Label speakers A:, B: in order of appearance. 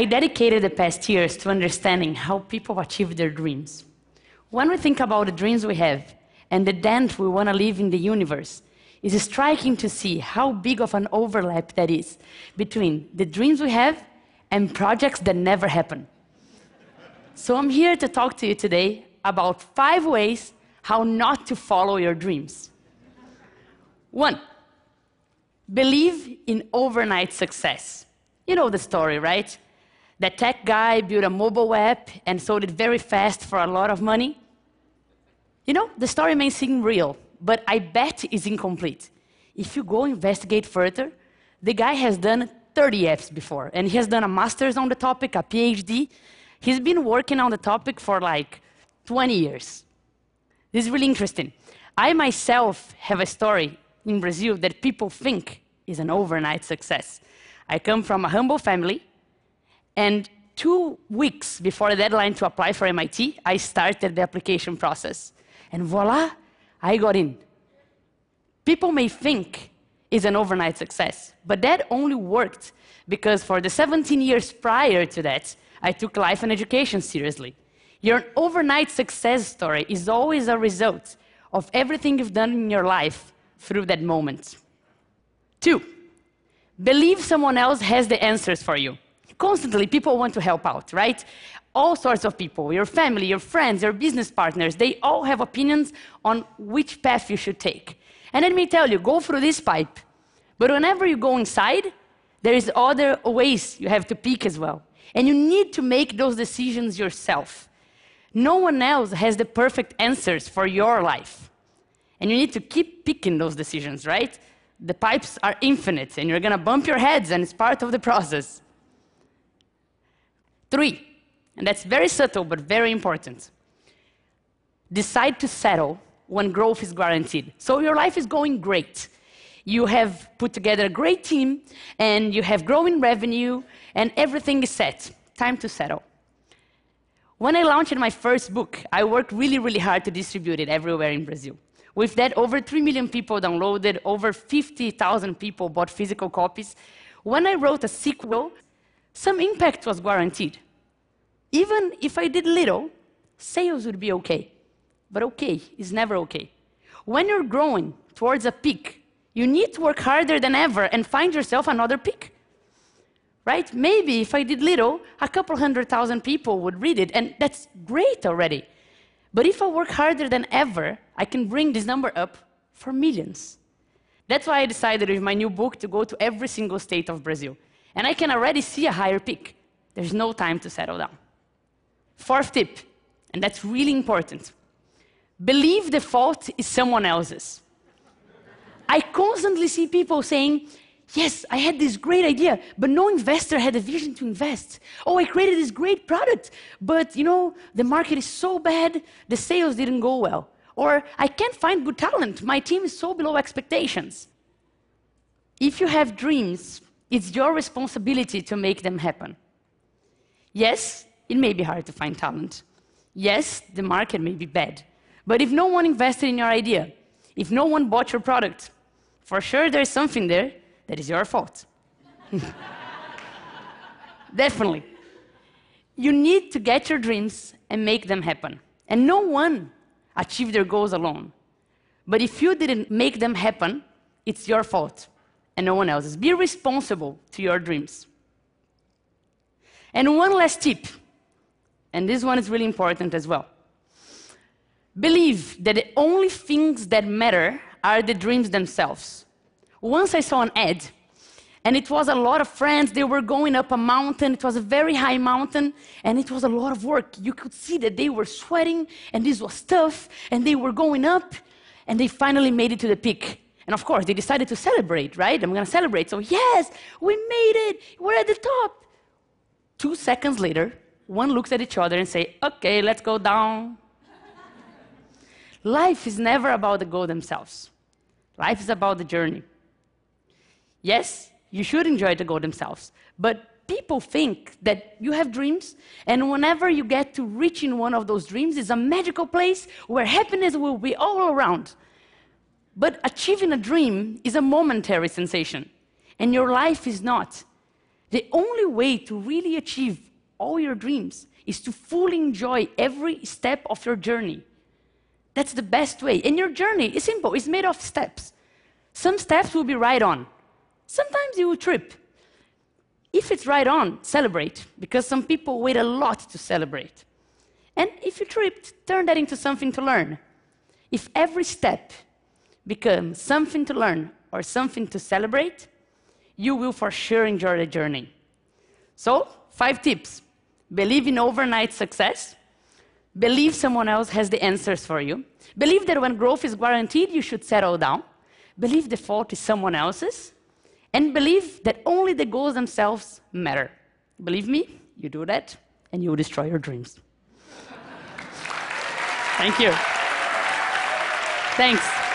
A: I dedicated the past years to understanding how people achieve their dreams. When we think about the dreams we have and the dent we want to leave in the universe, it's striking to see how big of an overlap that is between the dreams we have and projects that never happen. So I'm here to talk to you today about five ways how not to follow your dreams. One, believe in overnight success. You know the story, right? That tech guy built a mobile app and sold it very fast for a lot of money. You know, the story may seem real, but I bet it's incomplete. If you go investigate further, the guy has done 30 apps before, and he has done a master's on the topic, a PhD. He's been working on the topic for like 20 years. This is really interesting. I myself have a story in Brazil that people think is an overnight success. I come from a humble family, and two weeks before the deadline to apply for MIT, I started the application process. And voila, I got in. People may think it's an overnight success, but that only worked because for the 17 years prior to that, I took life and education seriously. Your overnight success story is always a result of everything you've done in your life through that moment. Two, believe someone else has the answers for you. Constantly, people want to help out, right? All sorts of people, your family, your friends, your business partners, they all have opinions on which path you should take. And let me tell you, go through this pipe. But whenever you go inside, there is other ways you have to pick as well. And you need to make those decisions yourself. No one else has the perfect answers for your life. And you need to keep picking those decisions, right? The pipes are infinite, and you're gonna bump your heads, and it's part of the process. Three, and that's very subtle but very important. Decide to settle when growth is guaranteed. So your life is going great. You have put together a great team, and you have growing revenue, and everything is set. Time to settle. When I launched my first book, I worked really, really hard to distribute it everywhere in Brazil. With that, over 3 million people downloaded, over 50,000 people bought physical copies. When I wrote a sequel, some impact was guaranteed. Even if I did little, sales would be okay. But okay is never okay. When you're growing towards a peak, you need to work harder than ever and find yourself another peak right? Maybe if I did little, a couple hundred thousand people would read it, and that's great already. But if I work harder than ever, I can bring this number up for millions. That's why I decided with my new book to go to every single state of Brazil. And I can already see a higher peak. There's no time to settle down. Fourth tip, and that's really important believe the fault is someone else's. I constantly see people saying, Yes, I had this great idea, but no investor had a vision to invest. Oh, I created this great product, but you know, the market is so bad, the sales didn't go well. Or I can't find good talent, my team is so below expectations. If you have dreams, it's your responsibility to make them happen. Yes, it may be hard to find talent. Yes, the market may be bad. But if no one invested in your idea, if no one bought your product, for sure there's something there that is your fault. Definitely. You need to get your dreams and make them happen. And no one achieved their goals alone. But if you didn't make them happen, it's your fault and no one else's. Be responsible to your dreams. And one last tip, and this one is really important as well. Believe that the only things that matter are the dreams themselves. Once I saw an ad, and it was a lot of friends. They were going up a mountain. It was a very high mountain, and it was a lot of work. You could see that they were sweating, and this was tough, and they were going up, and they finally made it to the peak. And of course, they decided to celebrate, right? I'm going to celebrate. So, yes, we made it. We're at the top. Two seconds later, one looks at each other and say, "Okay, let's go down." Life is never about the goal themselves. Life is about the journey. Yes, you should enjoy the goal themselves. But people think that you have dreams, and whenever you get to reaching one of those dreams, it's a magical place where happiness will be all around. But achieving a dream is a momentary sensation, and your life is not. The only way to really achieve all your dreams is to fully enjoy every step of your journey. That's the best way. And your journey is simple, it's made of steps. Some steps will be right on, sometimes you will trip. If it's right on, celebrate, because some people wait a lot to celebrate. And if you tripped, turn that into something to learn. If every step becomes something to learn or something to celebrate, you will for sure enjoy the journey. So, five tips believe in overnight success, believe someone else has the answers for you, believe that when growth is guaranteed, you should settle down, believe the fault is someone else's, and believe that only the goals themselves matter. Believe me, you do that, and you will destroy your dreams. Thank you. Thanks.